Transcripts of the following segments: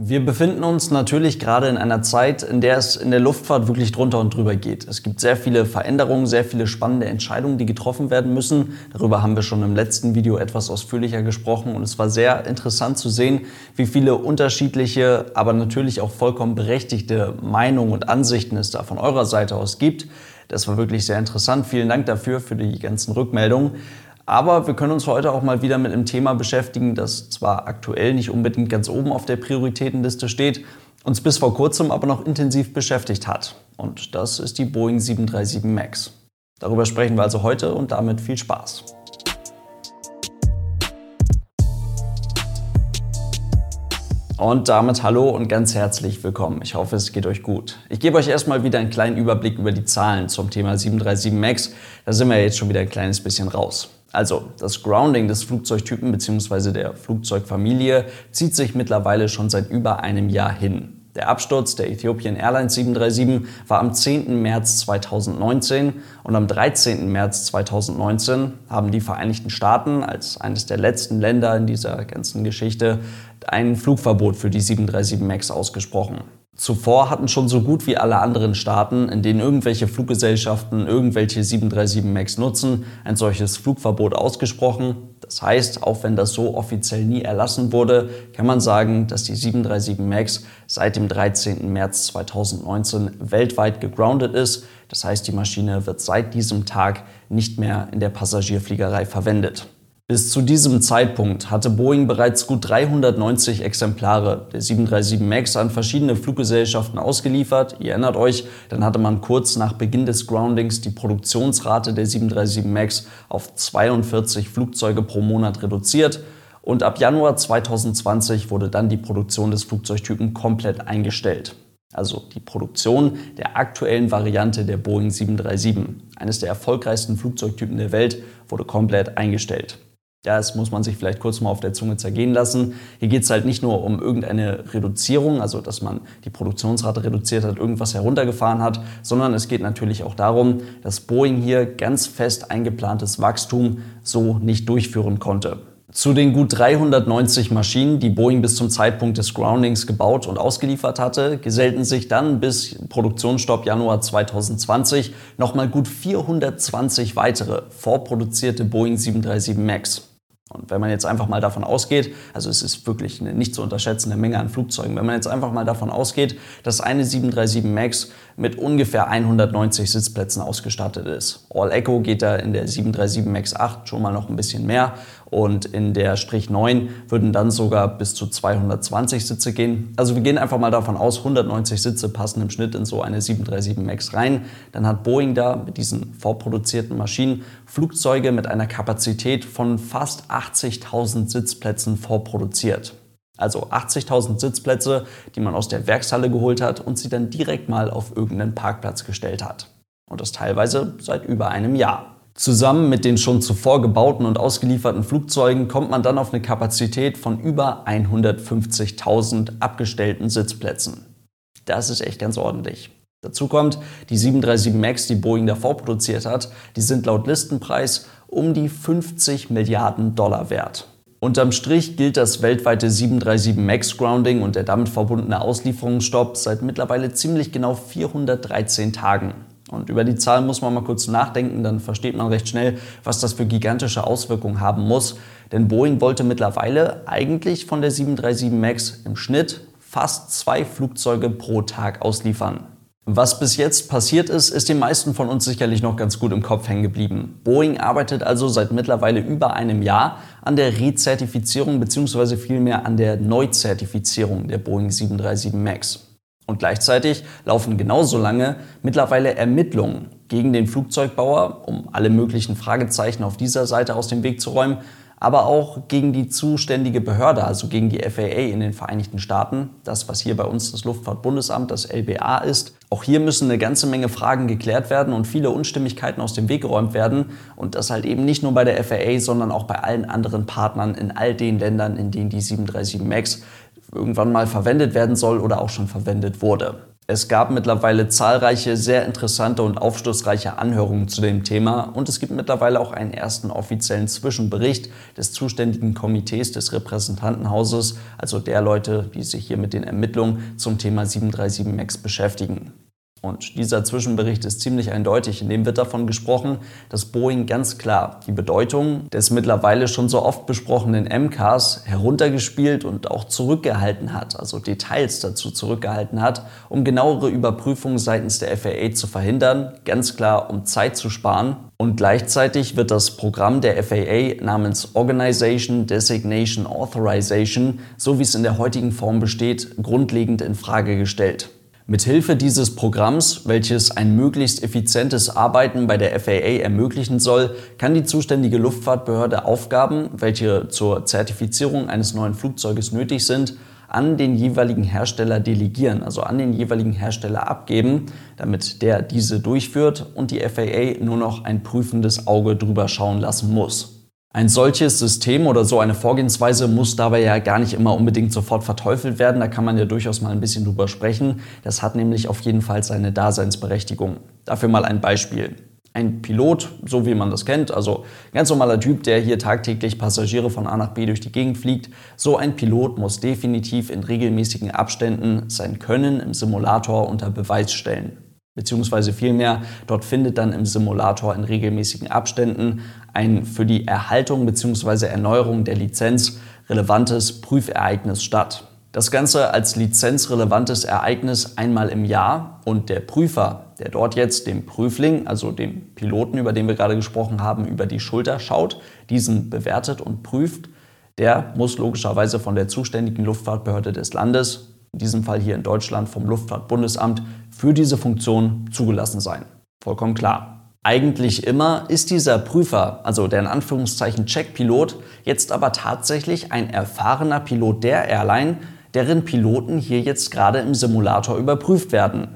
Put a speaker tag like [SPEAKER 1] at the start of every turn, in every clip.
[SPEAKER 1] Wir befinden uns natürlich gerade in einer Zeit, in der es in der Luftfahrt wirklich drunter und drüber geht. Es gibt sehr viele Veränderungen, sehr viele spannende Entscheidungen, die getroffen werden müssen. Darüber haben wir schon im letzten Video etwas ausführlicher gesprochen und es war sehr interessant zu sehen, wie viele unterschiedliche, aber natürlich auch vollkommen berechtigte Meinungen und Ansichten es da von eurer Seite aus gibt. Das war wirklich sehr interessant. Vielen Dank dafür, für die ganzen Rückmeldungen. Aber wir können uns heute auch mal wieder mit einem Thema beschäftigen, das zwar aktuell nicht unbedingt ganz oben auf der Prioritätenliste steht, uns bis vor kurzem aber noch intensiv beschäftigt hat. Und das ist die Boeing 737 MAX. Darüber sprechen wir also heute und damit viel Spaß. Und damit hallo und ganz herzlich willkommen. Ich hoffe, es geht euch gut. Ich gebe euch erstmal wieder einen kleinen Überblick über die Zahlen zum Thema 737 MAX. Da sind wir jetzt schon wieder ein kleines bisschen raus. Also das Grounding des Flugzeugtypen bzw. der Flugzeugfamilie zieht sich mittlerweile schon seit über einem Jahr hin. Der Absturz der Ethiopian Airlines 737 war am 10. März 2019 und am 13. März 2019 haben die Vereinigten Staaten als eines der letzten Länder in dieser ganzen Geschichte ein Flugverbot für die 737 MAX ausgesprochen. Zuvor hatten schon so gut wie alle anderen Staaten, in denen irgendwelche Fluggesellschaften irgendwelche 737 MAX nutzen, ein solches Flugverbot ausgesprochen. Das heißt, auch wenn das so offiziell nie erlassen wurde, kann man sagen, dass die 737 MAX seit dem 13. März 2019 weltweit gegroundet ist. Das heißt, die Maschine wird seit diesem Tag nicht mehr in der Passagierfliegerei verwendet. Bis zu diesem Zeitpunkt hatte Boeing bereits gut 390 Exemplare der 737 MAX an verschiedene Fluggesellschaften ausgeliefert. Ihr erinnert euch, dann hatte man kurz nach Beginn des Groundings die Produktionsrate der 737 MAX auf 42 Flugzeuge pro Monat reduziert. Und ab Januar 2020 wurde dann die Produktion des Flugzeugtypen komplett eingestellt. Also die Produktion der aktuellen Variante der Boeing 737, eines der erfolgreichsten Flugzeugtypen der Welt, wurde komplett eingestellt. Das muss man sich vielleicht kurz mal auf der Zunge zergehen lassen. Hier geht es halt nicht nur um irgendeine Reduzierung, also dass man die Produktionsrate reduziert hat, irgendwas heruntergefahren hat, sondern es geht natürlich auch darum, dass Boeing hier ganz fest eingeplantes Wachstum so nicht durchführen konnte. Zu den gut 390 Maschinen, die Boeing bis zum Zeitpunkt des Groundings gebaut und ausgeliefert hatte, gesellten sich dann bis Produktionsstopp Januar 2020 nochmal gut 420 weitere vorproduzierte Boeing 737 MAX. Und wenn man jetzt einfach mal davon ausgeht, also es ist wirklich eine nicht zu unterschätzende Menge an Flugzeugen, wenn man jetzt einfach mal davon ausgeht, dass eine 737 MAX mit ungefähr 190 Sitzplätzen ausgestattet ist. All Echo geht da in der 737 MAX 8 schon mal noch ein bisschen mehr und in der Strich 9 würden dann sogar bis zu 220 Sitze gehen. Also wir gehen einfach mal davon aus, 190 Sitze passen im Schnitt in so eine 737 MAX rein. Dann hat Boeing da mit diesen vorproduzierten Maschinen Flugzeuge mit einer Kapazität von fast 80.000 Sitzplätzen vorproduziert. Also 80.000 Sitzplätze, die man aus der Werkshalle geholt hat und sie dann direkt mal auf irgendeinen Parkplatz gestellt hat. Und das teilweise seit über einem Jahr. Zusammen mit den schon zuvor gebauten und ausgelieferten Flugzeugen kommt man dann auf eine Kapazität von über 150.000 abgestellten Sitzplätzen. Das ist echt ganz ordentlich. Dazu kommt, die 737 MAX, die Boeing davor produziert hat, die sind laut Listenpreis um die 50 Milliarden Dollar wert. Unterm Strich gilt das weltweite 737 MAX Grounding und der damit verbundene Auslieferungsstopp seit mittlerweile ziemlich genau 413 Tagen. Und über die Zahl muss man mal kurz nachdenken, dann versteht man recht schnell, was das für gigantische Auswirkungen haben muss. Denn Boeing wollte mittlerweile eigentlich von der 737 MAX im Schnitt fast zwei Flugzeuge pro Tag ausliefern. Was bis jetzt passiert ist, ist den meisten von uns sicherlich noch ganz gut im Kopf hängen geblieben. Boeing arbeitet also seit mittlerweile über einem Jahr an der Rezertifizierung bzw. vielmehr an der Neuzertifizierung der Boeing 737 MAX. Und gleichzeitig laufen genauso lange mittlerweile Ermittlungen gegen den Flugzeugbauer, um alle möglichen Fragezeichen auf dieser Seite aus dem Weg zu räumen, aber auch gegen die zuständige Behörde, also gegen die FAA in den Vereinigten Staaten, das, was hier bei uns das Luftfahrtbundesamt, das LBA ist. Auch hier müssen eine ganze Menge Fragen geklärt werden und viele Unstimmigkeiten aus dem Weg geräumt werden. Und das halt eben nicht nur bei der FAA, sondern auch bei allen anderen Partnern in all den Ländern, in denen die 737 MAX irgendwann mal verwendet werden soll oder auch schon verwendet wurde. Es gab mittlerweile zahlreiche sehr interessante und aufschlussreiche Anhörungen zu dem Thema und es gibt mittlerweile auch einen ersten offiziellen Zwischenbericht des zuständigen Komitees des Repräsentantenhauses, also der Leute, die sich hier mit den Ermittlungen zum Thema 737 MAX beschäftigen. Und dieser Zwischenbericht ist ziemlich eindeutig. In dem wird davon gesprochen, dass Boeing ganz klar die Bedeutung des mittlerweile schon so oft besprochenen MCAS heruntergespielt und auch zurückgehalten hat, also Details dazu zurückgehalten hat, um genauere Überprüfungen seitens der FAA zu verhindern, ganz klar um Zeit zu sparen. Und gleichzeitig wird das Programm der FAA namens Organization Designation Authorization, so wie es in der heutigen Form besteht, grundlegend in Frage gestellt. Mithilfe dieses Programms, welches ein möglichst effizientes Arbeiten bei der FAA ermöglichen soll, kann die zuständige Luftfahrtbehörde Aufgaben, welche zur Zertifizierung eines neuen Flugzeuges nötig sind, an den jeweiligen Hersteller delegieren, also an den jeweiligen Hersteller abgeben, damit der diese durchführt und die FAA nur noch ein prüfendes Auge drüber schauen lassen muss. Ein solches System oder so eine Vorgehensweise muss dabei ja gar nicht immer unbedingt sofort verteufelt werden. Da kann man ja durchaus mal ein bisschen drüber sprechen. Das hat nämlich auf jeden Fall seine Daseinsberechtigung. Dafür mal ein Beispiel. Ein Pilot, so wie man das kennt, also ganz normaler Typ, der hier tagtäglich Passagiere von A nach B durch die Gegend fliegt, so ein Pilot muss definitiv in regelmäßigen Abständen sein Können im Simulator unter Beweis stellen beziehungsweise vielmehr dort findet dann im Simulator in regelmäßigen Abständen ein für die Erhaltung bzw. Erneuerung der Lizenz relevantes Prüfereignis statt. Das Ganze als lizenzrelevantes Ereignis einmal im Jahr und der Prüfer, der dort jetzt dem Prüfling, also dem Piloten, über den wir gerade gesprochen haben, über die Schulter schaut, diesen bewertet und prüft, der muss logischerweise von der zuständigen Luftfahrtbehörde des Landes in diesem Fall hier in Deutschland vom Luftfahrtbundesamt, für diese Funktion zugelassen sein. Vollkommen klar. Eigentlich immer ist dieser Prüfer, also der in Anführungszeichen Checkpilot, jetzt aber tatsächlich ein erfahrener Pilot der Airline, deren Piloten hier jetzt gerade im Simulator überprüft werden.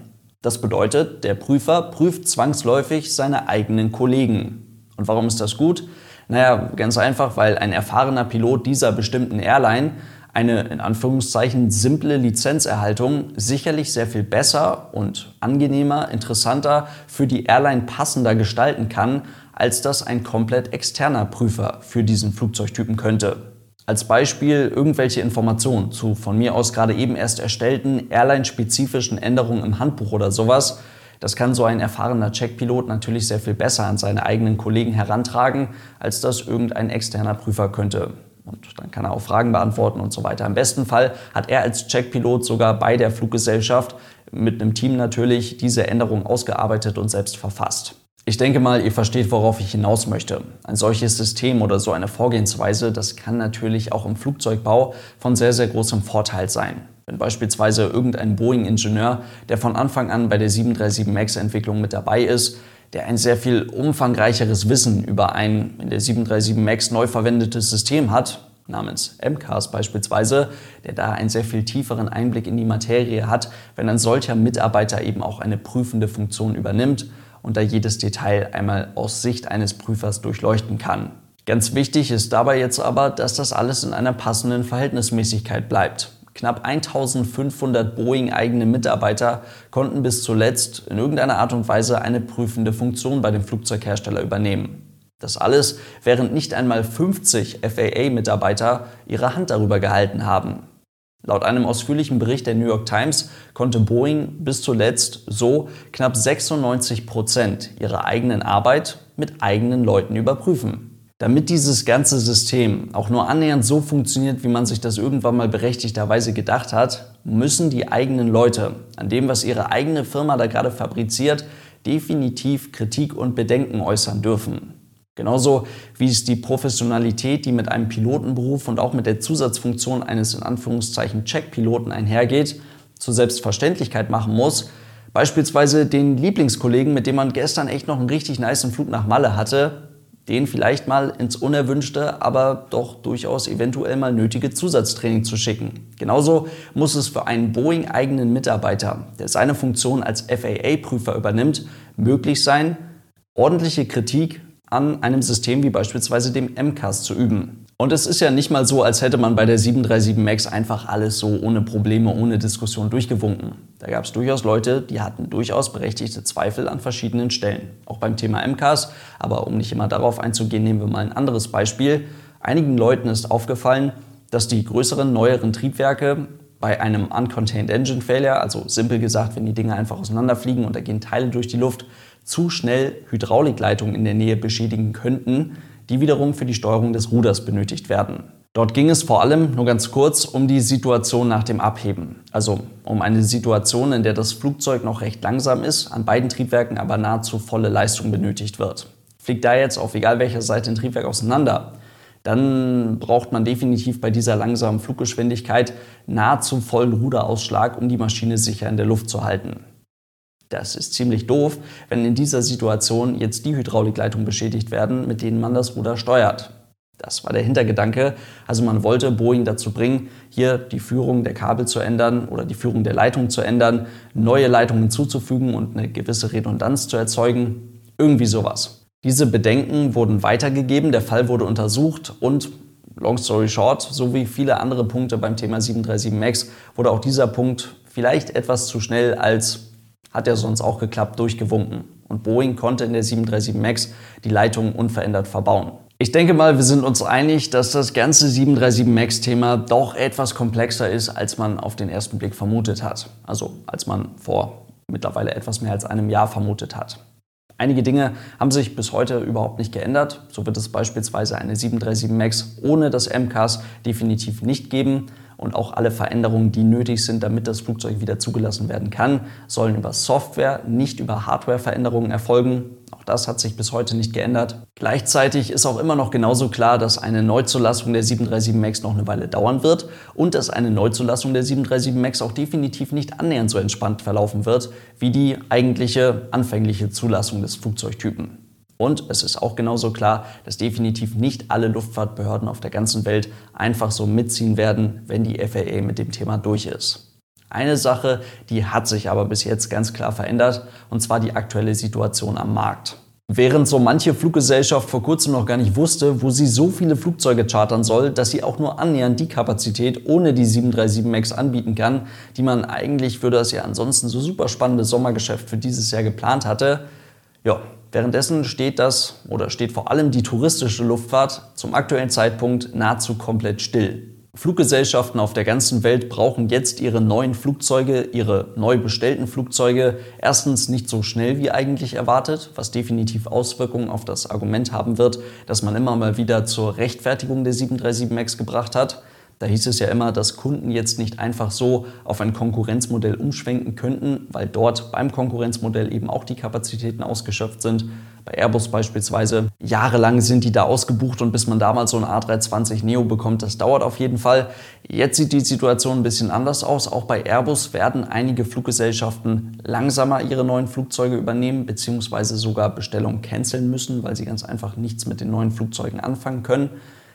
[SPEAKER 1] Das bedeutet, der Prüfer prüft zwangsläufig seine eigenen Kollegen. Und warum ist das gut? Naja, ganz einfach, weil ein erfahrener Pilot dieser bestimmten Airline eine in Anführungszeichen simple Lizenzerhaltung sicherlich sehr viel besser und angenehmer, interessanter für die Airline passender gestalten kann, als das ein komplett externer Prüfer für diesen Flugzeugtypen könnte. Als Beispiel irgendwelche Informationen zu von mir aus gerade eben erst erstellten airline-spezifischen Änderungen im Handbuch oder sowas. Das kann so ein erfahrener Checkpilot natürlich sehr viel besser an seine eigenen Kollegen herantragen, als das irgendein externer Prüfer könnte. Und dann kann er auch Fragen beantworten und so weiter. Im besten Fall hat er als Checkpilot sogar bei der Fluggesellschaft mit einem Team natürlich diese Änderung ausgearbeitet und selbst verfasst. Ich denke mal, ihr versteht, worauf ich hinaus möchte. Ein solches System oder so eine Vorgehensweise, das kann natürlich auch im Flugzeugbau von sehr, sehr großem Vorteil sein. Wenn beispielsweise irgendein Boeing-Ingenieur, der von Anfang an bei der 737 MAX-Entwicklung mit dabei ist, der ein sehr viel umfangreicheres Wissen über ein in der 737 MAX neu verwendetes System hat, namens MCAS beispielsweise, der da einen sehr viel tieferen Einblick in die Materie hat, wenn ein solcher Mitarbeiter eben auch eine prüfende Funktion übernimmt und da jedes Detail einmal aus Sicht eines Prüfers durchleuchten kann. Ganz wichtig ist dabei jetzt aber, dass das alles in einer passenden Verhältnismäßigkeit bleibt. Knapp 1500 Boeing-eigene Mitarbeiter konnten bis zuletzt in irgendeiner Art und Weise eine prüfende Funktion bei dem Flugzeughersteller übernehmen. Das alles, während nicht einmal 50 FAA-Mitarbeiter ihre Hand darüber gehalten haben. Laut einem ausführlichen Bericht der New York Times konnte Boeing bis zuletzt so knapp 96 Prozent ihrer eigenen Arbeit mit eigenen Leuten überprüfen. Damit dieses ganze System auch nur annähernd so funktioniert, wie man sich das irgendwann mal berechtigterweise gedacht hat, müssen die eigenen Leute an dem, was ihre eigene Firma da gerade fabriziert, definitiv Kritik und Bedenken äußern dürfen. Genauso wie es die Professionalität, die mit einem Pilotenberuf und auch mit der Zusatzfunktion eines in Anführungszeichen Checkpiloten einhergeht, zur Selbstverständlichkeit machen muss, beispielsweise den Lieblingskollegen, mit dem man gestern echt noch einen richtig niceen Flug nach Malle hatte, den vielleicht mal ins Unerwünschte, aber doch durchaus eventuell mal nötige Zusatztraining zu schicken. Genauso muss es für einen Boeing-eigenen Mitarbeiter, der seine Funktion als FAA-Prüfer übernimmt, möglich sein, ordentliche Kritik an einem System wie beispielsweise dem MCAS zu üben. Und es ist ja nicht mal so, als hätte man bei der 737 MAX einfach alles so ohne Probleme, ohne Diskussion durchgewunken. Da gab es durchaus Leute, die hatten durchaus berechtigte Zweifel an verschiedenen Stellen. Auch beim Thema MCAS, aber um nicht immer darauf einzugehen, nehmen wir mal ein anderes Beispiel. Einigen Leuten ist aufgefallen, dass die größeren, neueren Triebwerke bei einem Uncontained Engine Failure, also simpel gesagt, wenn die Dinge einfach auseinanderfliegen und da gehen Teile durch die Luft, zu schnell Hydraulikleitungen in der Nähe beschädigen könnten, die wiederum für die Steuerung des Ruders benötigt werden. Dort ging es vor allem, nur ganz kurz, um die Situation nach dem Abheben. Also um eine Situation, in der das Flugzeug noch recht langsam ist, an beiden Triebwerken aber nahezu volle Leistung benötigt wird. Fliegt da jetzt auf egal welcher Seite ein Triebwerk auseinander, dann braucht man definitiv bei dieser langsamen Fluggeschwindigkeit nahezu vollen Ruderausschlag, um die Maschine sicher in der Luft zu halten. Das ist ziemlich doof, wenn in dieser Situation jetzt die Hydraulikleitungen beschädigt werden, mit denen man das Ruder steuert. Das war der Hintergedanke. Also man wollte Boeing dazu bringen, hier die Führung der Kabel zu ändern oder die Führung der Leitung zu ändern, neue Leitungen hinzuzufügen und eine gewisse Redundanz zu erzeugen. Irgendwie sowas. Diese Bedenken wurden weitergegeben, der Fall wurde untersucht und long story short, so wie viele andere Punkte beim Thema 737 MAX, wurde auch dieser Punkt vielleicht etwas zu schnell als hat ja sonst auch geklappt, durchgewunken. Und Boeing konnte in der 737 MAX die Leitung unverändert verbauen. Ich denke mal, wir sind uns einig, dass das ganze 737 MAX-Thema doch etwas komplexer ist, als man auf den ersten Blick vermutet hat. Also als man vor mittlerweile etwas mehr als einem Jahr vermutet hat. Einige Dinge haben sich bis heute überhaupt nicht geändert. So wird es beispielsweise eine 737 MAX ohne das MCAS definitiv nicht geben und auch alle Veränderungen, die nötig sind, damit das Flugzeug wieder zugelassen werden kann, sollen über Software, nicht über Hardware-Veränderungen erfolgen. Auch das hat sich bis heute nicht geändert. Gleichzeitig ist auch immer noch genauso klar, dass eine Neuzulassung der 737 MAX noch eine Weile dauern wird und dass eine Neuzulassung der 737 MAX auch definitiv nicht annähernd so entspannt verlaufen wird wie die eigentliche anfängliche Zulassung des Flugzeugtypen. Und es ist auch genauso klar, dass definitiv nicht alle Luftfahrtbehörden auf der ganzen Welt einfach so mitziehen werden, wenn die FAA mit dem Thema durch ist. Eine Sache, die hat sich aber bis jetzt ganz klar verändert, und zwar die aktuelle Situation am Markt. Während so manche Fluggesellschaft vor kurzem noch gar nicht wusste, wo sie so viele Flugzeuge chartern soll, dass sie auch nur annähernd die Kapazität ohne die 737 MAX anbieten kann, die man eigentlich für das ja ansonsten so super spannende Sommergeschäft für dieses Jahr geplant hatte, ja, Währenddessen steht das oder steht vor allem die touristische Luftfahrt zum aktuellen Zeitpunkt nahezu komplett still. Fluggesellschaften auf der ganzen Welt brauchen jetzt ihre neuen Flugzeuge, ihre neu bestellten Flugzeuge erstens nicht so schnell wie eigentlich erwartet, was definitiv Auswirkungen auf das Argument haben wird, dass man immer mal wieder zur Rechtfertigung der 737 MAX gebracht hat. Da hieß es ja immer, dass Kunden jetzt nicht einfach so auf ein Konkurrenzmodell umschwenken könnten, weil dort beim Konkurrenzmodell eben auch die Kapazitäten ausgeschöpft sind. Bei Airbus beispielsweise. Jahrelang sind die da ausgebucht und bis man damals so ein A320 Neo bekommt, das dauert auf jeden Fall. Jetzt sieht die Situation ein bisschen anders aus. Auch bei Airbus werden einige Fluggesellschaften langsamer ihre neuen Flugzeuge übernehmen bzw. sogar Bestellungen canceln müssen, weil sie ganz einfach nichts mit den neuen Flugzeugen anfangen können.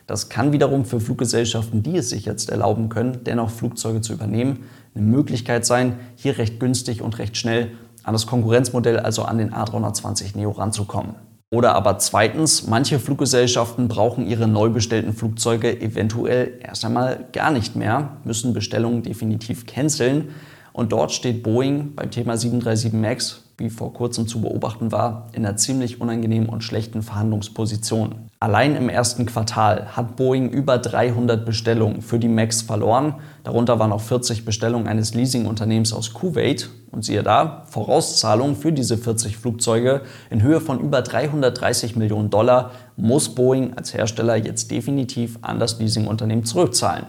[SPEAKER 1] Das kann wiederum für Fluggesellschaften, die es sich jetzt erlauben können, dennoch Flugzeuge zu übernehmen, eine Möglichkeit sein, hier recht günstig und recht schnell an das Konkurrenzmodell, also an den A320 Neo ranzukommen. Oder aber zweitens, manche Fluggesellschaften brauchen ihre neu bestellten Flugzeuge eventuell erst einmal gar nicht mehr, müssen Bestellungen definitiv canceln. Und dort steht Boeing beim Thema 737 MAX wie vor kurzem zu beobachten war, in einer ziemlich unangenehmen und schlechten Verhandlungsposition. Allein im ersten Quartal hat Boeing über 300 Bestellungen für die MAX verloren. Darunter waren auch 40 Bestellungen eines Leasingunternehmens aus Kuwait. Und siehe da, Vorauszahlungen für diese 40 Flugzeuge in Höhe von über 330 Millionen Dollar muss Boeing als Hersteller jetzt definitiv an das Leasingunternehmen zurückzahlen.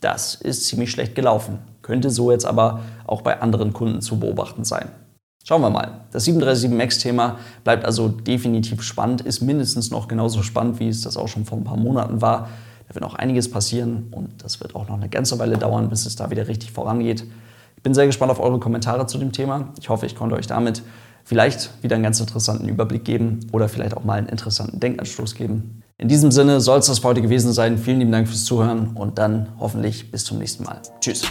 [SPEAKER 1] Das ist ziemlich schlecht gelaufen, könnte so jetzt aber auch bei anderen Kunden zu beobachten sein. Schauen wir mal. Das 737 MAX-Thema bleibt also definitiv spannend, ist mindestens noch genauso spannend, wie es das auch schon vor ein paar Monaten war. Da wird noch einiges passieren und das wird auch noch eine ganze Weile dauern, bis es da wieder richtig vorangeht. Ich bin sehr gespannt auf eure Kommentare zu dem Thema. Ich hoffe, ich konnte euch damit vielleicht wieder einen ganz interessanten Überblick geben oder vielleicht auch mal einen interessanten Denkanstoß geben. In diesem Sinne soll es das für heute gewesen sein. Vielen lieben Dank fürs Zuhören und dann hoffentlich bis zum nächsten Mal. Tschüss.